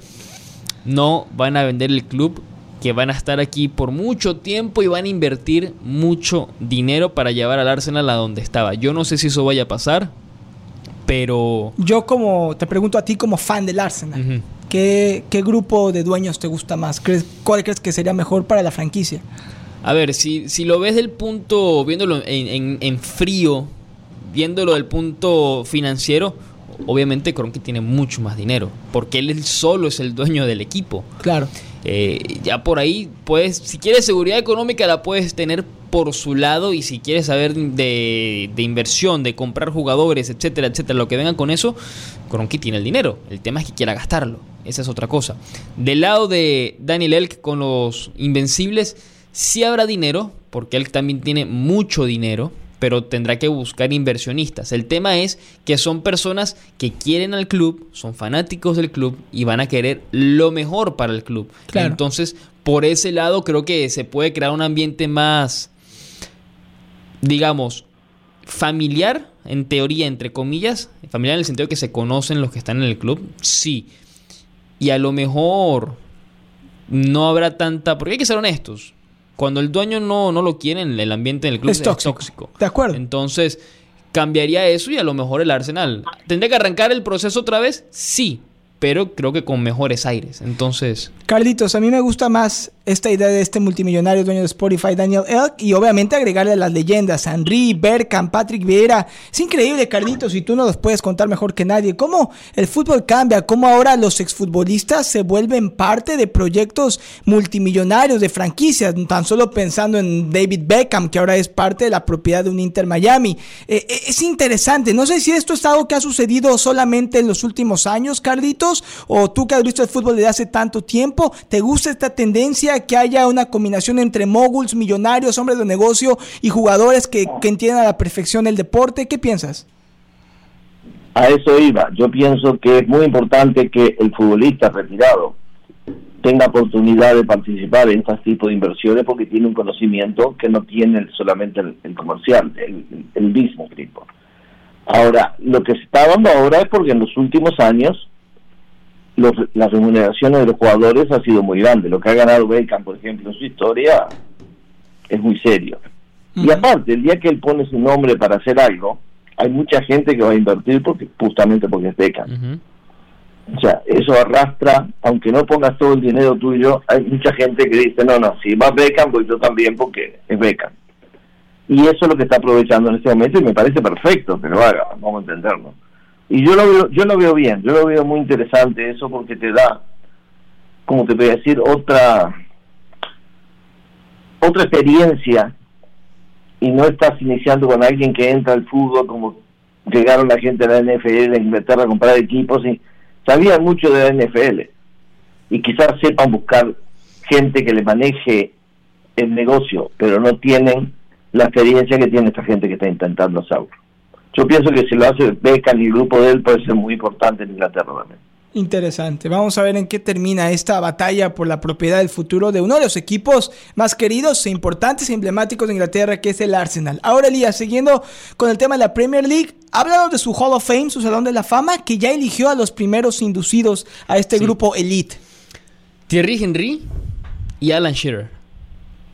no van a vender el club que van a estar aquí por mucho tiempo y van a invertir mucho dinero para llevar al Arsenal a donde estaba. Yo no sé si eso vaya a pasar, pero... Yo como, te pregunto a ti como fan del Arsenal, ¿qué, grupo de dueños te gusta más? ¿Cuál crees que sería mejor para la franquicia? A ver, si, si lo ves del punto, viéndolo en, en frío, viéndolo del punto financiero, obviamente Kroenke tiene mucho más dinero, porque él solo es el dueño del equipo. Claro. Eh, ya por ahí, pues, si quieres seguridad económica la puedes tener por su lado y si quieres saber de, inversión, de comprar jugadores, etcétera, etcétera, lo que venga con eso, Kroenke tiene el dinero. El tema es que quiera gastarlo. Esa es otra cosa. Del lado de Daniel Elk con los Invencibles, sí habrá dinero, porque él también tiene mucho dinero pero tendrá que buscar inversionistas. El tema es que son personas que quieren al club, son fanáticos del club y van a querer lo mejor para el club. Entonces, por ese lado creo que se puede crear un ambiente más, digamos, familiar, en teoría, entre comillas, familiar en el sentido de que se conocen los que están en el club, sí. Y a lo mejor no habrá tanta, porque hay que ser honestos, cuando el dueño no, no lo quiere, el ambiente del club es tóxico. De acuerdo. Entonces, cambiaría eso y a lo mejor el Arsenal. ¿Tendría que arrancar el proceso otra vez? Sí. Pero creo que con mejores aires. Entonces. Carlitos, a mí me gusta más esta idea de este multimillonario dueño de Spotify, Daniel Elk, y obviamente agregarle a las leyendas, Henry, Berkham, Patrick Vieira. Es increíble, Carlitos, y tú no los puedes contar mejor que nadie. Cómo el fútbol cambia, cómo ahora los exfutbolistas se vuelven parte de proyectos multimillonarios, de franquicias, tan solo pensando en David Beckham, que ahora es parte de la propiedad de un Inter Miami. Eh, eh, es interesante, no sé si esto es algo que ha sucedido solamente en los últimos años, Carlitos, o tú que has visto el fútbol desde hace tanto tiempo, ¿te gusta esta tendencia que haya una combinación entre moguls, millonarios, hombres de negocio y jugadores que, que entiendan a la perfección el deporte? ¿Qué piensas? A eso iba. Yo pienso que es muy importante que el futbolista retirado tenga oportunidad de participar en este tipo de inversiones porque tiene un conocimiento que no tiene solamente el, comercial, el, el, mismo tipo. Ahora, lo que se está dando ahora es porque en los últimos años los, las remuneraciones de los jugadores ha sido muy grande. Lo que ha ganado Beckham, por ejemplo, en su historia es muy serio. Y aparte, el día que él pone su nombre para hacer algo, hay mucha gente que va a invertir porque justamente porque es Beckham. O sea, eso arrastra, aunque no pongas todo el dinero tuyo, hay mucha gente que dice, no, no, si va Beckham, pues yo también porque es Beckham. Y eso es lo que está aprovechando en este momento y me parece perfecto, pero haga, vamos a entenderlo. Y yo lo veo, yo lo veo bien, yo lo veo muy interesante eso porque te da, como te voy a decir, otra otra experiencia y no estás iniciando con alguien que entra al fútbol como llegaron la gente de la NFL de Inglaterra a comprar equipos y sabían mucho de la NFL y quizás sepan buscar gente que le maneje el negocio, pero no tienen la experiencia que tiene esta gente que está intentando hacerlo. Yo pienso que si lo hace Beckham y el grupo de él puede ser muy importante en Inglaterra también. Interesante. Vamos a ver en qué termina esta batalla por la propiedad del futuro de uno de los equipos más queridos e importantes e emblemáticos de Inglaterra, que es el Arsenal. Ahora, Elías, siguiendo con el tema de la Premier League, hablado de su Hall of Fame, su Salón de la Fama, que ya eligió a los primeros inducidos a este grupo Elite. Thierry Henry y Alan Shearer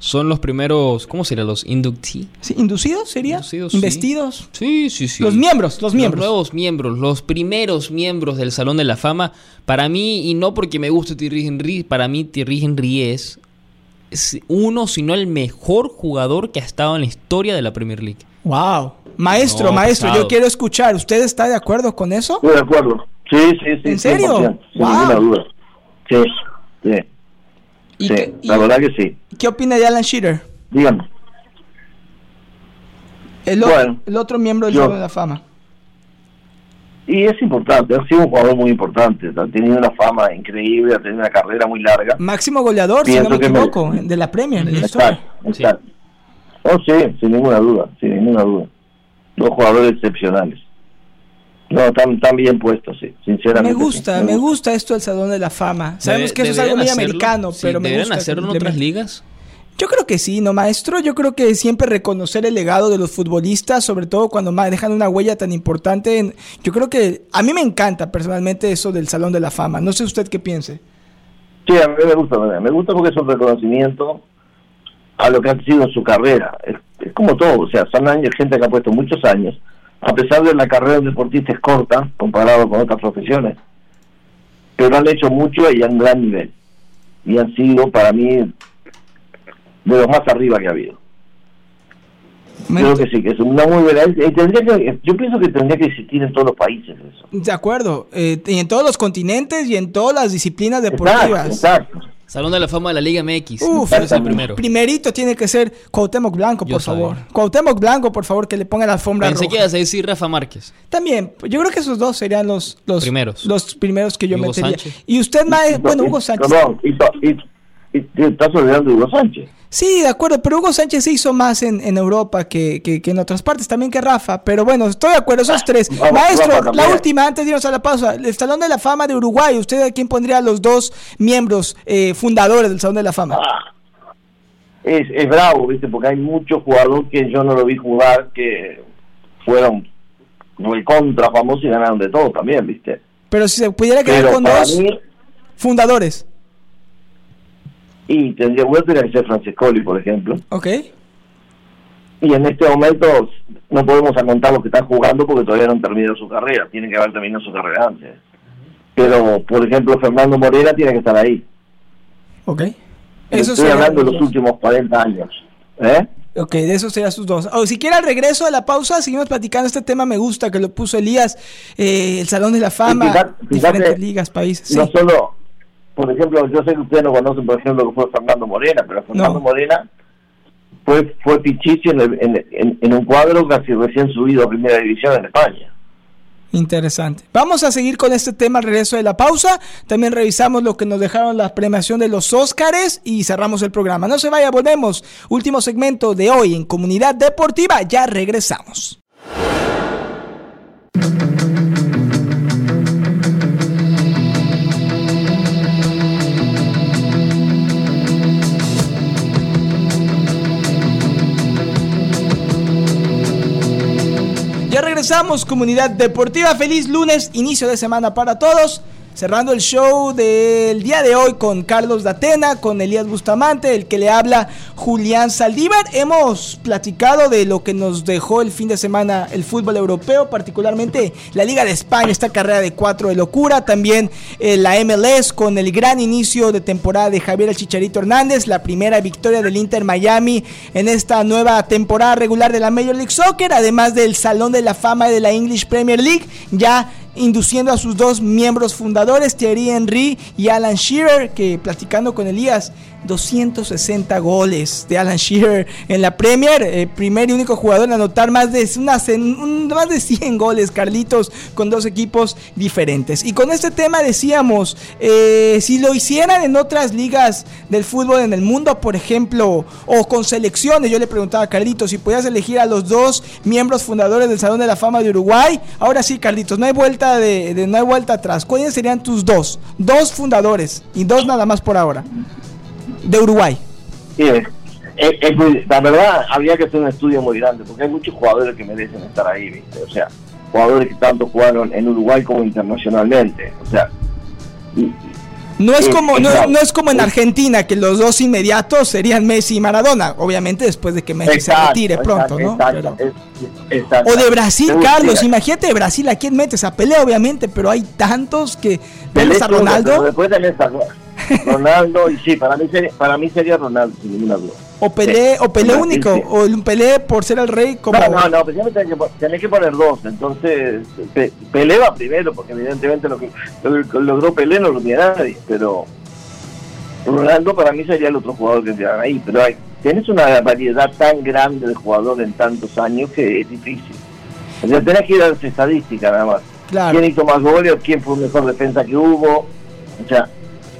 son los primeros, ¿cómo sería? Los inductí. Sí, ¿Inducidos sería? Inducidos, ¿Investidos? Sí. sí, sí, Los miembros, los miembros. Los nuevos miembros, los primeros miembros del Salón de la Fama. Para mí, y no porque me guste Thierry Henry, para mí Thierry Henry es uno, si no el mejor jugador que ha estado en la historia de la Premier League. Wow. Maestro, maestro, yo quiero escuchar. ¿Usted está de acuerdo con eso? Estoy de acuerdo. Sí, sí, sí. ¿En serio? Sin ninguna duda. Sí, sí sí, la verdad que sí. ¿Qué opina de Alan Shearer? Dígame. El, el otro miembro del Salón de la Fama. Y es importante, ha sido un jugador muy importante, ha tenido una fama increíble, ha tenido una carrera muy larga. Máximo goleador, si no me equivoco, de la Premier. exacto, exacto. Oh, sí, sin ninguna duda, sin ninguna duda. Dos jugadores excepcionales. No, están, bien puestos, sí, sinceramente. Me gusta, me gusta esto del Salón de la Fama. Sabemos que eso es algo muy americano, pero me gusta. hacerlo en otras ligas? Yo creo que sí, ¿no, maestro? Yo creo que siempre reconocer el legado de los futbolistas, sobre todo cuando dejan una huella tan importante. yo creo que a mí me encanta personalmente eso del Salón de la Fama. No sé usted qué piense. Sí, a mí me gusta, me gusta porque es un reconocimiento a lo que ha sido su carrera. Es, es como todo, o sea, son años, gente que ha puesto muchos años a pesar de la carrera del deportista es corta comparado con otras profesiones, pero han hecho mucho y a un gran nivel. Y han sido para mí de los más arriba que ha habido. Creo que sí, que es una muy buena. yo pienso que tendría que existir en todos los países eso. De acuerdo, eh, y en todos los continentes y en todas las disciplinas deportivas. exacto. Salón de la Fama de la Liga MX. Uf, es el primero. Primerito tiene que ser Cuauhtémoc Blanco, por favor. Cuauhtémoc Blanco, por favor, que le ponga la alfombra Pensé que ibas a decir Rafa Márquez. También, yo creo que esos dos serían los, los primeros. Los primeros que yo metería. Y usted, más, bueno, Hugo Sánchez. Perdón, y, y, estás olvidando de Hugo Sánchez. Sí, de acuerdo, pero Hugo Sánchez se hizo más en, en Europa que, que, en otras partes, también que Rafa. Pero bueno, estoy de acuerdo, esos tres. Maestro, la última, antes de irnos a la pausa, el Salón de la Fama de Uruguay, ¿usted a quién pondría los dos miembros eh, fundadores del Salón de la Fama? Ah, es, es bravo, ¿viste? Porque hay muchos jugadores que yo no lo vi jugar que fueron muy contra famosos y ganaron de todo también, ¿viste? Pero si se pudiera quedar con dos fundadores. Y tendría, vuelta que ser Francescoli, por ejemplo. Ok. Y en este momento no podemos aguantar los que están jugando porque todavía no han terminado su carrera. Tienen que haber terminado su carrera antes. Pero, por ejemplo, Fernando Morena tiene que estar ahí. Ok. Eso Estoy hablando de los últimos 40 años. ¿Eh? Ok, de eso serían sus dos. O si quiere al regreso de la pausa, seguimos platicando. Este tema me gusta, que lo puso Elías, eh, el Salón de la Fama, diferentes ligas, países. No solo, por ejemplo, yo sé que ustedes no conocen, por ejemplo, lo que fue Fernando Morena, pero Fernando Morena fue, fue Pichichi en, en, un cuadro casi recién subido a Primera División en España. Interesante. Vamos a seguir con este tema al regreso de la pausa. También revisamos lo que nos dejaron la premiación de los Óscares y cerramos el programa. No se vaya, volvemos. Último segmento de hoy en Comunidad Deportiva. Ya regresamos. Regresamos, comunidad deportiva. Feliz lunes, inicio de semana para todos. Cerrando el show del día de hoy con Carlos Datena, con Elías Bustamante, el que le habla Julián Saldívar. Hemos platicado de lo que nos dejó el fin de semana el fútbol europeo, particularmente la Liga de España, esta carrera de cuatro de locura. También eh, la MLS con el gran inicio de temporada de Javier El Chicharito Hernández, la primera victoria del Inter Miami en esta nueva temporada regular de la Major League Soccer, además del Salón de la Fama de la English Premier League. Ya induciendo a sus dos miembros fundadores, Thierry Henry y Alan Shearer, que platicando con Elías 260 goles de Alan Shearer en la Premier, eh, primer y único jugador en anotar más de, unas, más de 100 goles, Carlitos, con dos equipos diferentes. Y con este tema decíamos, eh, si lo hicieran en otras ligas del fútbol en el mundo, por ejemplo, o con selecciones, yo le preguntaba a Carlitos si podías elegir a los dos miembros fundadores del Salón de la Fama de Uruguay. Ahora sí, Carlitos, no hay vuelta de, no hay vuelta atrás. ¿Cuáles serían tus dos? Dos fundadores y dos nada más por ahora de Uruguay. Sí, la verdad había que hacer un estudio muy grande, porque hay muchos jugadores que merecen estar ahí, ¿viste? O sea, jugadores que tanto jugaron en Uruguay como internacionalmente. O sea, no es, como no, es como en Argentina que los dos inmediatos serían Messi y Maradona, obviamente después de que Messi se retire pronto, ¿no? o de Brasil, Carlos, imagínate de Brasil, ¿a quién metes? A Pelé obviamente, pero hay tantos que Pelé, a Ronaldo. Después está Ronaldo, y sí, para mí sería, para mí sería Ronaldo, sin ninguna duda. O Pelé, o Pelé único, o un Pelé por ser el rey como... No, no, no, pues tenés que, tenés que poner dos, entonces Pelé va primero, porque evidentemente lo que, logró Pelé no lo tiene nadie, pero Ronaldo para mí sería el otro jugador que entraran ahí, pero hay, tienes una variedad tan grande de jugadores en tantos años que es difícil. O sea, tenés que ir a las estadísticas nada más. Claro. ¿Quién hizo más goles? ¿Quién fue mejor defensa que hubo? O sea,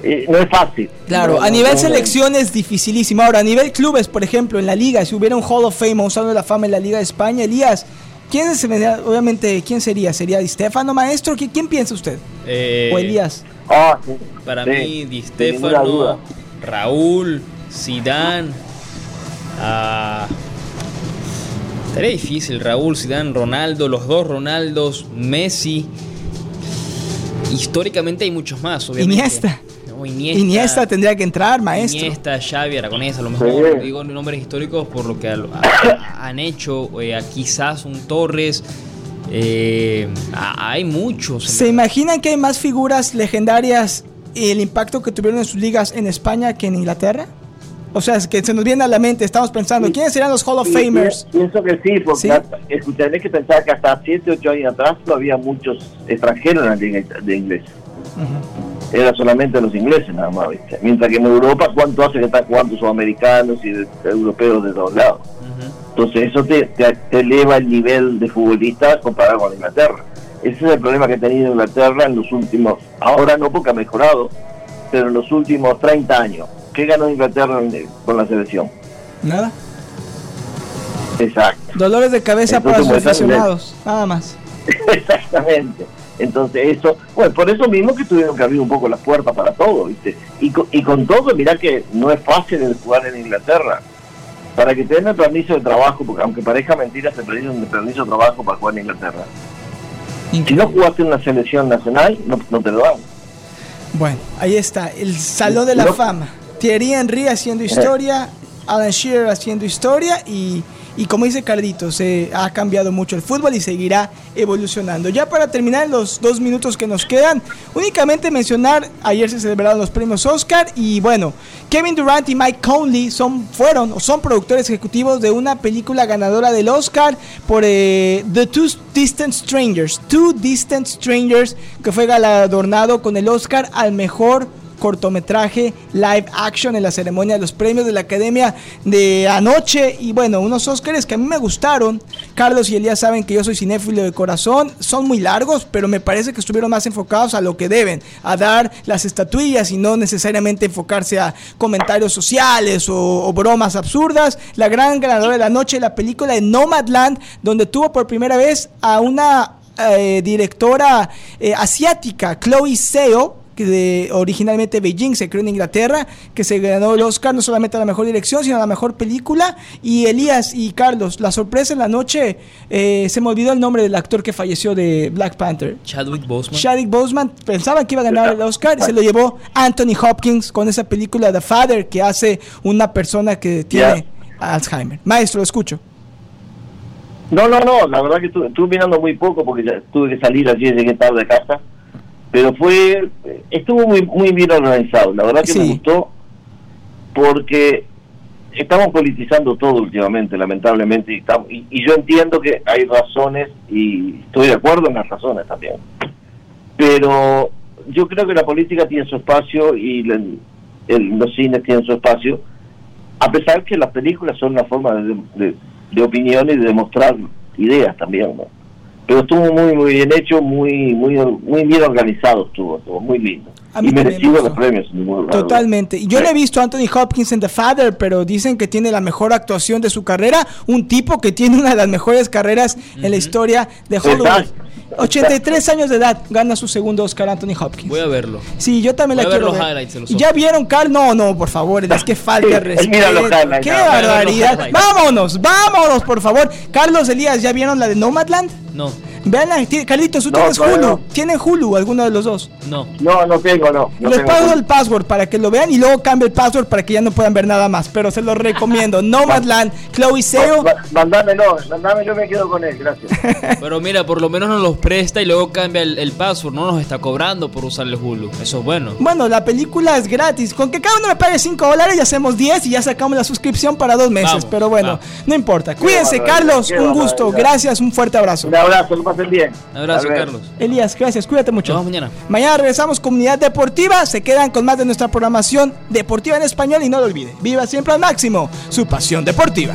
eh, no es fácil. Claro, a nivel selección es dificilísimo. Ahora, a nivel clubes, por ejemplo, en la liga, si hubiera un Hall of Fame usando la fama en la Liga de España, Elías, ¿quién sería, obviamente, quién sería? ¿Sería Di Stefano, maestro? ¿Quién, piensa usted? Eh, ¿O Elías? Ah, Para mí, Di Stefano, Raúl, Zidane, ah, Estaría difícil, Raúl, Zidane, Ronaldo, los dos Ronaldos, Messi. Históricamente hay muchos más, obviamente. Iniesta. Iniesta, tendría que entrar, maestro. Iniesta, Xavi, Aragonés, a lo mejor digo nombres históricos por lo que *coughs* han hecho, eh, quizás un Torres. Eh, hay muchos. ¿Se imaginan que hay más figuras legendarias y el impacto que tuvieron en sus ligas en España que en Inglaterra? O sea, es que se nos viene a la mente, estamos pensando, ¿quiénes serían los Hall of Famers? Pienso que sí, porque escucharé que pensar que hasta 7, 8 años atrás no había muchos extranjeros en la liga de inglés era solamente los ingleses nada más, ¿viste? Mientras que en Europa, ¿cuánto hace que están jugando sudamericanos y europeos de todos lados? Entonces eso te, eleva el nivel de futbolista comparado con Inglaterra. Ese es el problema que ha tenido Inglaterra en los últimos, ahora no porque ha mejorado, pero en los últimos 30 años. ¿Qué ganó Inglaterra con la selección? Nada. Exacto. Dolores de cabeza para sus aficionados, nada más. *laughs* Exactamente. Entonces eso, bueno, por eso mismo que tuvieron que abrir un poco las puertas para todo, ¿viste? Y con, y con todo, mirá que no es fácil el jugar en Inglaterra. Para que te den el permiso de trabajo, porque aunque parezca mentira, te piden un permiso de trabajo para jugar en Inglaterra. Si no jugaste en una selección nacional, no, no te lo dan. Bueno, ahí está, el Salón de la Fama. Thierry Henry haciendo historia, Alan Shearer haciendo historia y Y como dice Cardito, se ha cambiado mucho el fútbol y seguirá evolucionando. Ya para terminar los dos minutos que nos quedan, únicamente mencionar, ayer se celebraron los premios Oscar y bueno, Kevin Durant y Mike Conley son, fueron o son productores ejecutivos de una película ganadora del Oscar por eh, The Two Distant Strangers, Two Distant Strangers, que fue galardonado con el Oscar al mejor cortometraje live action en la ceremonia de los premios de la Academia de anoche. Y bueno, unos Oscars que a mí me gustaron. Carlos y Elías saben que yo soy cinéfilo de corazón. Son muy largos, pero me parece que estuvieron más enfocados a lo que deben, a dar las estatuillas y no necesariamente enfocarse a comentarios sociales o, bromas absurdas. La gran ganadora de la noche, la película de Nomadland, donde tuvo por primera vez a una eh, directora eh, asiática, Chloe Seo de, originalmente Beijing se creó en Inglaterra, que se ganó el Oscar no solamente a la mejor dirección, sino a la mejor película. Y Elías y Carlos, la sorpresa en la noche, eh, se me olvidó el nombre del actor que falleció de Black Panther. Chadwick Boseman. Chadwick Boseman, pensaban que iba a ganar el Oscar y se lo llevó Anthony Hopkins con esa película The Father que hace una persona que tiene Alzheimer. Maestro, lo escucho. No, no, no, la verdad que estuve, mirando muy poco porque ya tuve que salir allí, llegué tarde de casa pero fue estuvo muy muy bien organizado. La verdad que me gustó porque estamos politizando todo últimamente lamentablemente y, estamos, y, yo entiendo que hay razones y estoy de acuerdo en las razones también. Pero yo creo que la política tiene su espacio y los cines tienen su espacio a pesar que las películas son una forma de, de, de opinión y de demostrar ideas también ¿no? Pero estuvo muy muy bien hecho, muy muy muy bien organizado estuvo, estuvo muy lindo. Y merecido los premios. Totalmente. Yo le he visto a Anthony Hopkins en The Father, pero dicen que tiene la mejor actuación de su carrera, un tipo que tiene una de las mejores carreras en la historia de Hollywood. 83 años de edad gana su segundo Oscar Anthony Hopkins. Voy a verlo. Sí, yo también la quiero ver. ¿Ya vieron, Carl? No, no, por favor, es que *laughs* falta respeto. Qué barbaridad. Vámonos, vámonos, por favor. Carlos Elías, ¿ya vieron la de Nomadland? No. Vean, Carlitos, ¿tú tienes Hulu? ¿Tienen Hulu alguno de los dos? No. No, no tengo, no. Les paso el password para que lo vean y luego cambio el password para que ya no puedan ver nada más. Pero se los recomiendo. Nomadland, Chloe Seo. Mandame, no, mandame, yo me quedo con él, gracias. *laughs* Pero mira, por lo menos nos los presta y luego cambia el, password. No nos está cobrando por usar el Hulu. Eso es bueno. Bueno, la película es gratis. Con que cada uno me pague 5 dólares, ya hacemos 10 y ya sacamos la suscripción para dos meses. Pero bueno, no importa. Cuídense, Carlos. Un gusto. Gracias, un fuerte abrazo. Un abrazo, pasen bien. Un abrazo, Carlos. Elías, gracias. Cuídate mucho. Nos vemos mañana. Mañana regresamos, comunidad deportiva. Se quedan con más de nuestra programación deportiva en español y no lo olvide. Viva siempre al máximo su pasión deportiva.